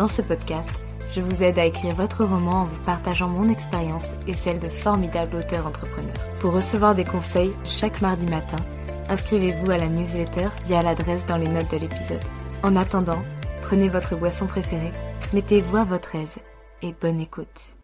Dans ce podcast, je vous aide à écrire votre roman en vous partageant mon expérience et celle de formidables auteurs entrepreneurs. Pour recevoir des conseils chaque mardi matin, inscrivez-vous à la newsletter via l'adresse dans les notes de l'épisode. En attendant, prenez votre boisson préférée, mettez-vous à votre aise et bonne écoute.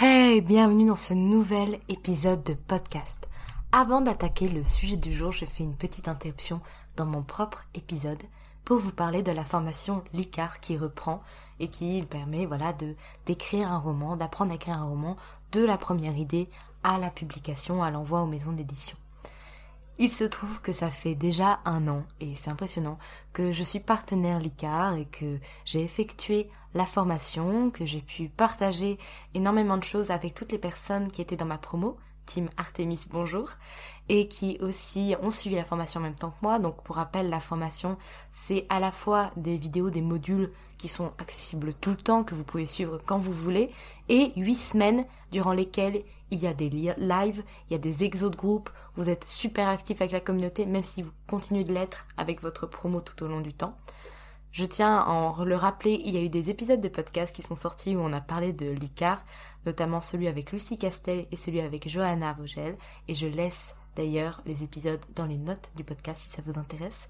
Hey, bienvenue dans ce nouvel épisode de podcast. Avant d'attaquer le sujet du jour, je fais une petite interruption dans mon propre épisode pour vous parler de la formation LICAR qui reprend et qui permet voilà de d'écrire un roman, d'apprendre à écrire un roman de la première idée à la publication, à l'envoi aux maisons d'édition. Il se trouve que ça fait déjà un an, et c'est impressionnant, que je suis partenaire LICAR et que j'ai effectué la formation, que j'ai pu partager énormément de choses avec toutes les personnes qui étaient dans ma promo, Artemis bonjour, et qui aussi ont suivi la formation en même temps que moi. Donc pour rappel, la formation, c'est à la fois des vidéos, des modules qui sont accessibles tout le temps, que vous pouvez suivre quand vous voulez, et huit semaines durant lesquelles il y a des lives, il y a des exos de groupe, vous êtes super actif avec la communauté, même si vous continuez de l'être avec votre promo tout au long du temps. Je tiens à le rappeler, il y a eu des épisodes de podcast qui sont sortis où on a parlé de l'ICAR, notamment celui avec Lucie Castel et celui avec Johanna Vogel, et je laisse d'ailleurs les épisodes dans les notes du podcast si ça vous intéresse.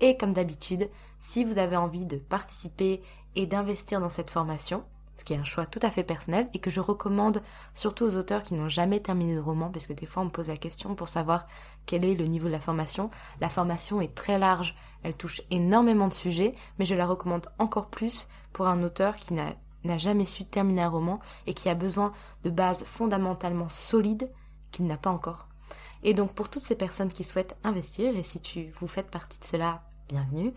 Et comme d'habitude, si vous avez envie de participer et d'investir dans cette formation, ce qui est un choix tout à fait personnel et que je recommande surtout aux auteurs qui n'ont jamais terminé de roman, parce que des fois on me pose la question pour savoir quel est le niveau de la formation. La formation est très large, elle touche énormément de sujets, mais je la recommande encore plus pour un auteur qui n'a jamais su terminer un roman et qui a besoin de bases fondamentalement solides qu'il n'a pas encore. Et donc pour toutes ces personnes qui souhaitent investir, et si tu vous faites partie de cela, bienvenue.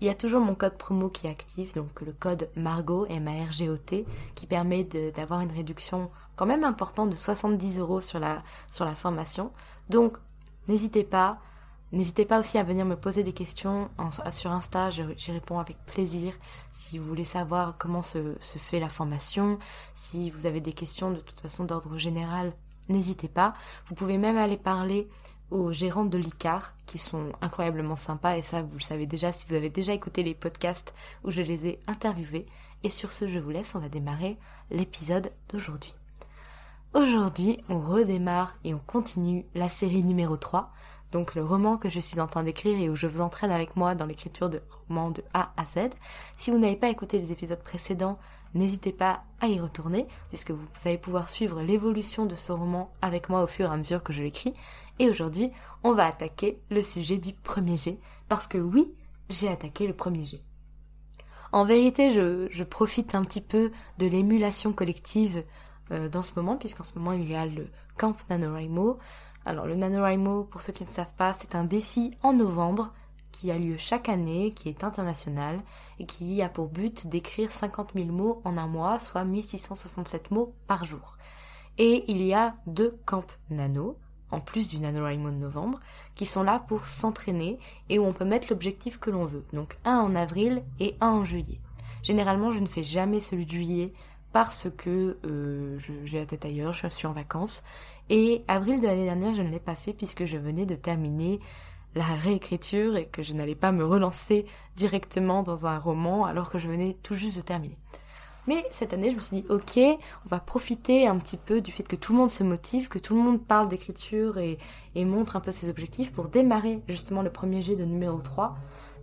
Il y a toujours mon code promo qui est actif, donc le code Margot, M-A-R-G-O-T, qui permet d'avoir une réduction quand même importante de 70 euros sur la, formation. Donc, n'hésitez pas. N'hésitez pas aussi à venir me poser des questions sur Insta, j'y réponds avec plaisir. Si vous voulez savoir comment se fait la formation, si vous avez des questions de toute façon d'ordre général, n'hésitez pas. Vous pouvez même aller parler aux gérantes de l'ICAR qui sont incroyablement sympas et ça vous le savez déjà si vous avez déjà écouté les podcasts où je les ai interviewés. Et sur ce, je vous laisse, on va démarrer l'épisode d'aujourd'hui. Aujourd'hui, on redémarre et on continue la série numéro 3, donc le roman que je suis en train d'écrire et où je vous entraîne avec moi dans l'écriture de romans de A à Z. Si vous n'avez pas écouté les épisodes précédents, n'hésitez pas à y retourner, puisque vous allez pouvoir suivre l'évolution de ce roman avec moi au fur et à mesure que je l'écris. Et aujourd'hui, on va attaquer le sujet du premier jet, parce que oui, j'ai attaqué le premier jet. En vérité, je, profite un petit peu de l'émulation collective euh, dans ce moment, puisqu'en ce moment il y a le Camp NaNoWriMo. Alors le NaNoWriMo, pour ceux qui ne savent pas, c'est un défi en novembre qui a lieu chaque année, qui est international et qui a pour but d'écrire 50 000 mots en un mois, soit 1667 mots par jour. Et il y a deux camps nano, en plus du NaNoWriMo de novembre, qui sont là pour s'entraîner et où on peut mettre l'objectif que l'on veut. Donc un en avril et un en juillet. Généralement, je ne fais jamais celui de juillet parce que euh, j'ai la tête ailleurs, je suis en vacances. Et avril de l'année dernière, je ne l'ai pas fait puisque je venais de terminer la réécriture et que je n'allais pas me relancer directement dans un roman alors que je venais tout juste de terminer. Mais cette année, je me suis dit, ok, on va profiter un petit peu du fait que tout le monde se motive, que tout le monde parle d'écriture et, montre un peu ses objectifs pour démarrer justement le premier jet de numéro 3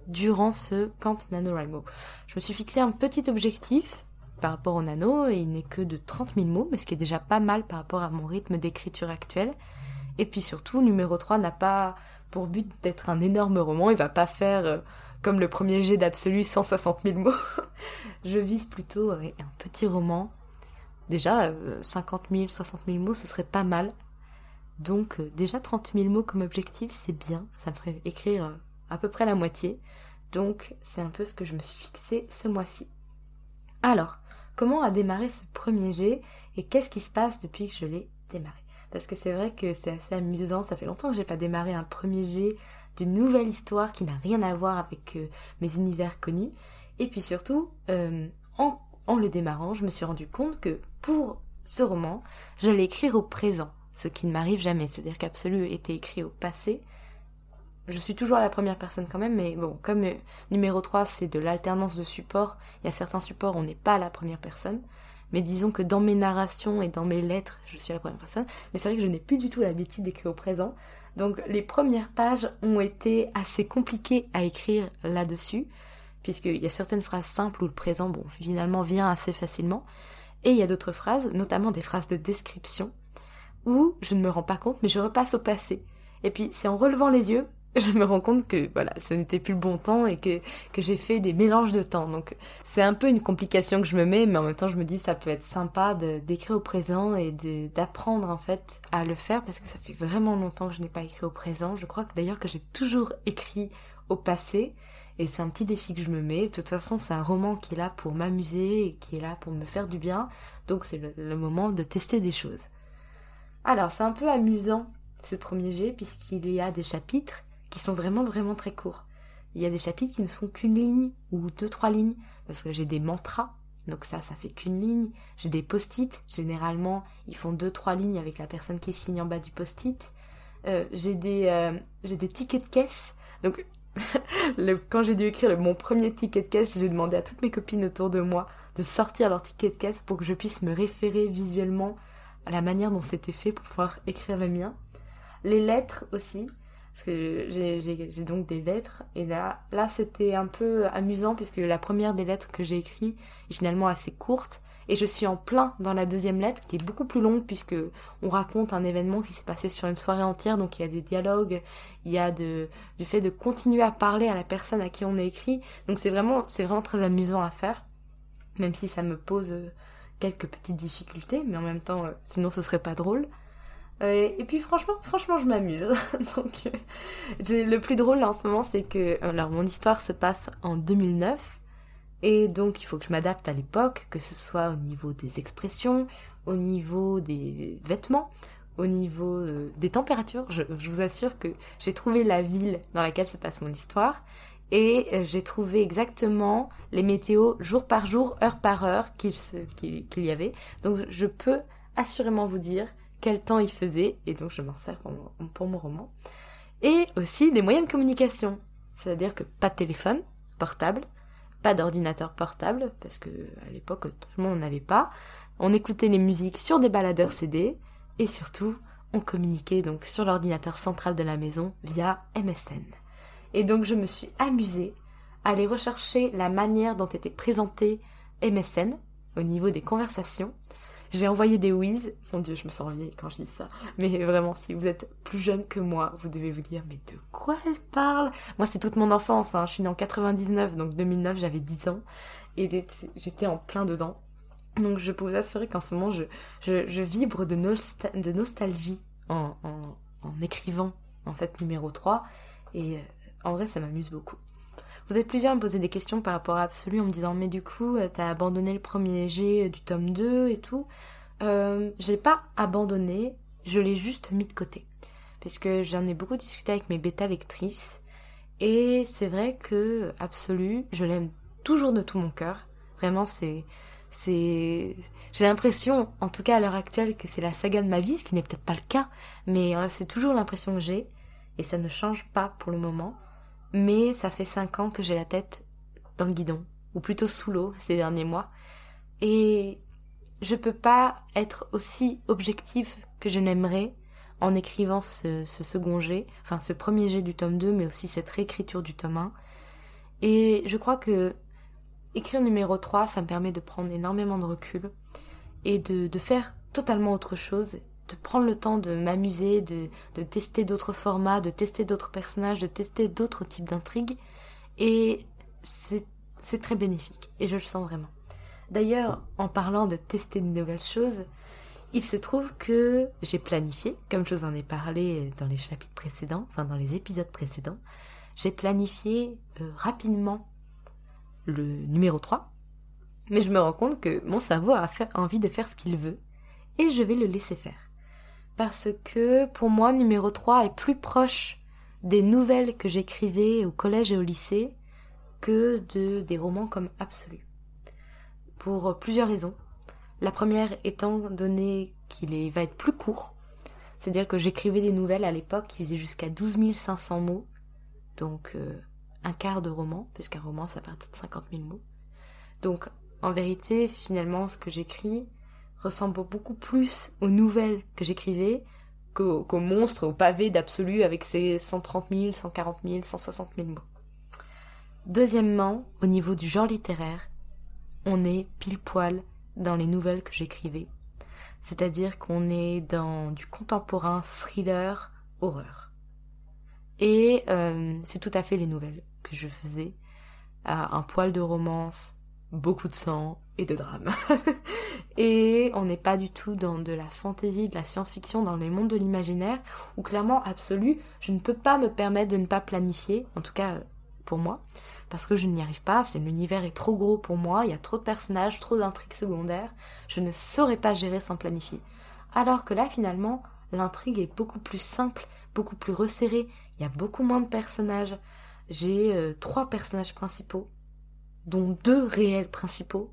durant ce camp NaNoWriMo. Je me suis fixé un petit objectif par rapport au nano, et il n'est que de 30 000 mots, mais ce qui est déjà pas mal par rapport à mon rythme d'écriture actuel. Et puis surtout, numéro 3 n'a pas pour but d'être un énorme roman, il va pas faire euh, comme le premier jet d'absolu 160 000 mots. Je vise plutôt un petit roman. Déjà, 50 000, 60 000 mots, ce serait pas mal. Donc euh, déjà 30 000 mots comme objectif, c'est bien. Ça me ferait écrire euh, à peu près la moitié. Donc c'est un peu ce que je me suis fixé ce mois-ci. Alors, comment a démarré ce premier jet et qu'est-ce qui se passe depuis que je l'ai démarré? Parce que c'est vrai que c'est assez amusant, ça fait longtemps que j'ai pas démarré un premier jet d'une nouvelle histoire qui n'a rien à voir avec euh, mes univers connus. Et puis surtout, euh, en, le démarrant, je me suis rendu compte que pour ce roman, j'allais écrire au présent, ce qui ne m'arrive jamais, c'est-à-dire qu'Absolu était écrit au passé, je suis toujours la première personne quand même, mais bon, comme euh, numéro 3 c'est de l'alternance de support, il y a certains supports on n'est pas la première personne. Mais disons que dans mes narrations et dans mes lettres, je suis la première personne. Mais c'est vrai que je n'ai plus du tout l'habitude d'écrire au présent. Donc les premières pages ont été assez compliquées à écrire là-dessus, puisqu'il y a certaines phrases simples où le présent, bon, finalement vient assez facilement. Et il y a d'autres phrases, notamment des phrases de description, où je ne me rends pas compte, mais je repasse au passé. Et puis c'est en relevant les yeux je me rends compte que voilà, ce n'était plus le bon temps et que, j'ai fait des mélanges de temps. Donc c'est un peu une complication que je me mets, mais en même temps je me dis ça peut être sympa d'écrire au présent et d'apprendre en fait à le faire parce que ça fait vraiment longtemps que je n'ai pas écrit au présent. Je crois que d'ailleurs que j'ai toujours écrit au passé et c'est un petit défi que je me mets. De toute façon c'est un roman qui est là pour m'amuser et qui est là pour me faire du bien. Donc c'est le moment de tester des choses. Alors c'est un peu amusant ce premier jet puisqu'il y a des chapitres qui sont vraiment vraiment très courts. Il y a des chapitres qui ne font qu'une ligne ou deux trois lignes parce que j'ai des mantras donc ça ça fait qu'une ligne. J'ai des post-it généralement ils font deux trois lignes avec la personne qui signe en bas du post-it. Euh, j'ai des euh, j'ai des tickets de caisse donc quand j'ai dû écrire mon premier ticket de caisse, j'ai demandé à toutes mes copines autour de moi de sortir leur ticket de caisse pour que je puisse me référer visuellement à la manière dont c'était fait pour pouvoir écrire le mien. Les lettres aussi, parce que j'ai donc des lettres. Et là là c'était un peu amusant puisque la première des lettres que j'ai écrites est finalement assez courte. Et je suis en plein dans la deuxième lettre qui est beaucoup plus longue puisque on raconte un événement qui s'est passé sur une soirée entière. Donc il y a des dialogues il y a de, du fait de continuer à parler à la personne à qui on a écrit. Donc c'est vraiment c'est vraiment très amusant à faire même si ça me pose euh, quelques petites difficultés. Mais en même temps euh, sinon ce serait pas drôle euh, et puis franchement, franchement, je m'amuse. Donc, euh, le plus drôle en ce moment, c'est que alors mon histoire se passe en 2009 et donc il faut que je m'adapte à l'époque, que ce soit au niveau des expressions, au niveau des vêtements, au niveau euh, des températures. Je, vous assure que j'ai trouvé la ville dans laquelle se passe mon histoire et j'ai trouvé exactement les météos jour par jour, heure par heure qu'il y avait. Donc je peux assurément vous dire quel temps il faisait, et donc je m'en sers pour mon, roman. Et aussi des moyens de communication, c'est-à-dire que pas de téléphone portable, pas d'ordinateur portable, parce que à l'époque tout le monde n'en avait pas. On écoutait les musiques sur des baladeurs CD, et surtout, on communiquait donc sur l'ordinateur central de la maison via MSN. Et donc je me suis amusée à aller rechercher la manière dont était présenté MSN au niveau des conversations j'ai envoyé des whiz. Mon dieu, je me sens vieille quand je dis ça. Mais vraiment, si vous êtes plus jeune que moi, vous devez vous dire, mais de quoi elle parle? Moi, c'est toute mon enfance. Hein. Je suis née en 99, donc 2009, j'avais 10 ans. Et j'étais en plein dedans. Donc je peux vous assurer qu'en ce moment, je, vibre de, de nostalgie en, en, écrivant, en fait, numéro 3. Et euh, en vrai, ça m'amuse beaucoup. Vous êtes plusieurs à me poser des questions par rapport à Absolu en me disant mais du coup euh, t'as abandonné le premier G du tome 2 et tout. Euh, je l'ai pas abandonné, je l'ai juste mis de côté. Puisque j'en ai beaucoup discuté avec mes bêta lectrices. Et c'est vrai que Absolu, je l'aime toujours de tout mon cœur. Vraiment c'est c'est j'ai l'impression, en tout cas à l'heure actuelle, que c'est la saga de ma vie, ce qui n'est peut-être pas le cas, mais euh, c'est toujours l'impression que j'ai, et ça ne change pas pour le moment. Mais ça fait cinq ans que j'ai la tête dans le guidon, ou plutôt sous l'eau ces derniers mois, et je peux pas être aussi objective que je n'aimerais en écrivant ce, second jet, enfin ce premier jet du tome 2, mais aussi cette réécriture du tome 1. Et je crois que écrire numéro 3, ça me permet de prendre énormément de recul et de faire totalement autre chose, de prendre le temps de m'amuser, de, de tester d'autres formats, de tester d'autres personnages, de tester d'autres types d'intrigues. Et c'est très bénéfique, et je le sens vraiment. D'ailleurs, en parlant de tester de nouvelles choses, il se trouve que j'ai planifié, comme je vous en ai parlé dans les chapitres précédents, enfin dans les épisodes précédents, j'ai planifié euh, rapidement le numéro 3, mais je me rends compte que mon cerveau a envie de faire ce qu'il veut, et je vais le laisser faire. Parce que pour moi, numéro 3 est plus proche des nouvelles que j'écrivais au collège et au lycée que de des romans comme absolu. Pour plusieurs raisons. La première étant donné qu'il va être plus court, c'est-à-dire que j'écrivais des nouvelles à l'époque qui faisaient jusqu'à 12 500 mots, donc euh, un quart de roman, puisqu'un roman ça part de 50 000 mots. Donc en vérité, finalement, ce que j'écris ressemble beaucoup plus aux nouvelles que j'écrivais qu'aux monstres, aux pavés d'absolu avec ses 130 000, 140 000, 160 000 mots. Deuxièmement, au niveau du genre littéraire, on est pile poil dans les nouvelles que j'écrivais. C'est-à-dire qu'on est dans du contemporain thriller horreur. Et euh, c'est tout à fait les nouvelles que je faisais. un poil de romance, beaucoup de sang et de drame. et on n'est pas du tout dans de la fantaisie, de la science-fiction, dans les mondes de l'imaginaire, où clairement, absolu, je ne peux pas me permettre de ne pas planifier, en tout cas pour moi, parce que je n'y arrive pas, c'est l'univers est trop gros pour moi, il y a trop de personnages, trop d'intrigues secondaires, je ne saurais pas gérer sans planifier. Alors que là, finalement, l'intrigue est beaucoup plus simple, beaucoup plus resserrée, il y a beaucoup moins de personnages. J'ai euh, trois personnages principaux, dont deux réels principaux,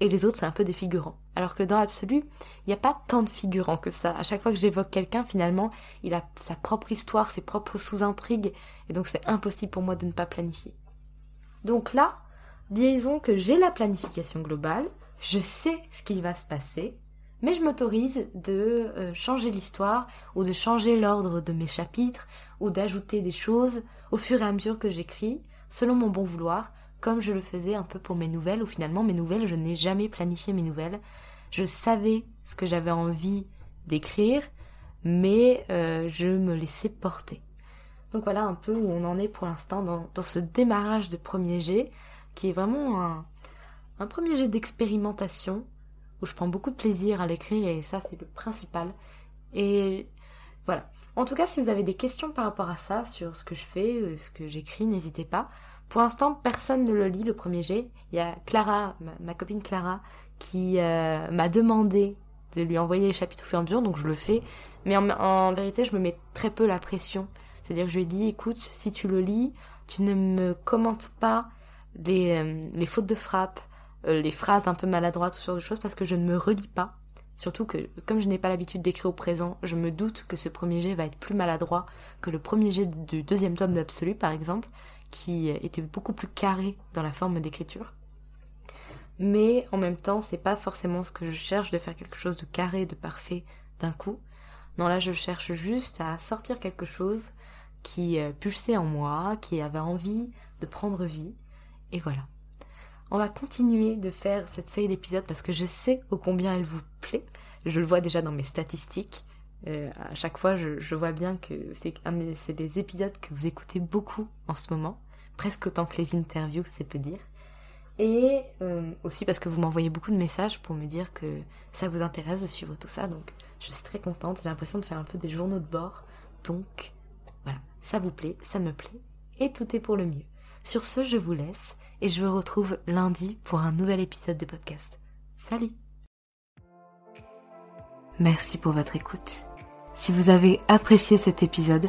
et les autres c'est un peu des figurants. Alors que dans l'absolu, il n'y a pas tant de figurants que ça. À chaque fois que j'évoque quelqu'un, finalement, il a sa propre histoire, ses propres sous-intrigues, et donc c'est impossible pour moi de ne pas planifier. Donc là, disons que j'ai la planification globale, je sais ce qu'il va se passer, mais je m'autorise de euh, changer l'histoire ou de changer l'ordre de mes chapitres ou d'ajouter des choses au fur et à mesure que j'écris, selon mon bon vouloir, comme je le faisais un peu pour mes nouvelles, où finalement mes nouvelles, je n'ai jamais planifié mes nouvelles. Je savais ce que j'avais envie d'écrire, mais euh, je me laissais porter. Donc voilà un peu où on en est pour l'instant dans, ce démarrage de premier jet, qui est vraiment un, un premier jet d'expérimentation où je prends beaucoup de plaisir à l'écrire et ça c'est le principal. Et voilà. En tout cas, si vous avez des questions par rapport à ça, sur ce que je fais, euh, ce que j'écris, n'hésitez pas. Pour l'instant, personne ne le lit, le premier jet. Il y a Clara, ma, copine Clara, qui euh, m'a demandé de lui envoyer les chapitres au fur et à mesure, donc je le fais. Mais en, vérité, je me mets très peu la pression. C'est-à-dire que je lui ai dit, écoute, si tu le lis, tu ne me commentes pas les, euh, fautes de frappe, euh, les phrases un peu maladroites, ce genre de choses, parce que je ne me relis pas. Surtout que, comme je n'ai pas l'habitude d'écrire au présent, je me doute que ce premier jet va être plus maladroit que le premier jet du deuxième tome d'Absolu, par exemple, qui était beaucoup plus carré dans la forme d'écriture. Mais en même temps, c'est pas forcément ce que je cherche de faire quelque chose de carré, de parfait d'un coup. Non, là, je cherche juste à sortir quelque chose qui euh, pulsait en moi, qui avait envie de prendre vie. Et voilà. On va continuer de faire cette série d'épisodes parce que je sais au combien elle vous plaît. Je le vois déjà dans mes statistiques. Euh, à chaque fois, je, vois bien que c'est des épisodes que vous écoutez beaucoup en ce moment, presque autant que les interviews, c'est peu dire. Et euh, aussi parce que vous m'envoyez beaucoup de messages pour me dire que ça vous intéresse de suivre tout ça, donc je suis très contente. J'ai l'impression de faire un peu des journaux de bord. Donc voilà, ça vous plaît, ça me plaît, et tout est pour le mieux. Sur ce, je vous laisse et je vous retrouve lundi pour un nouvel épisode de podcast. Salut Merci pour votre écoute. Si vous avez apprécié cet épisode,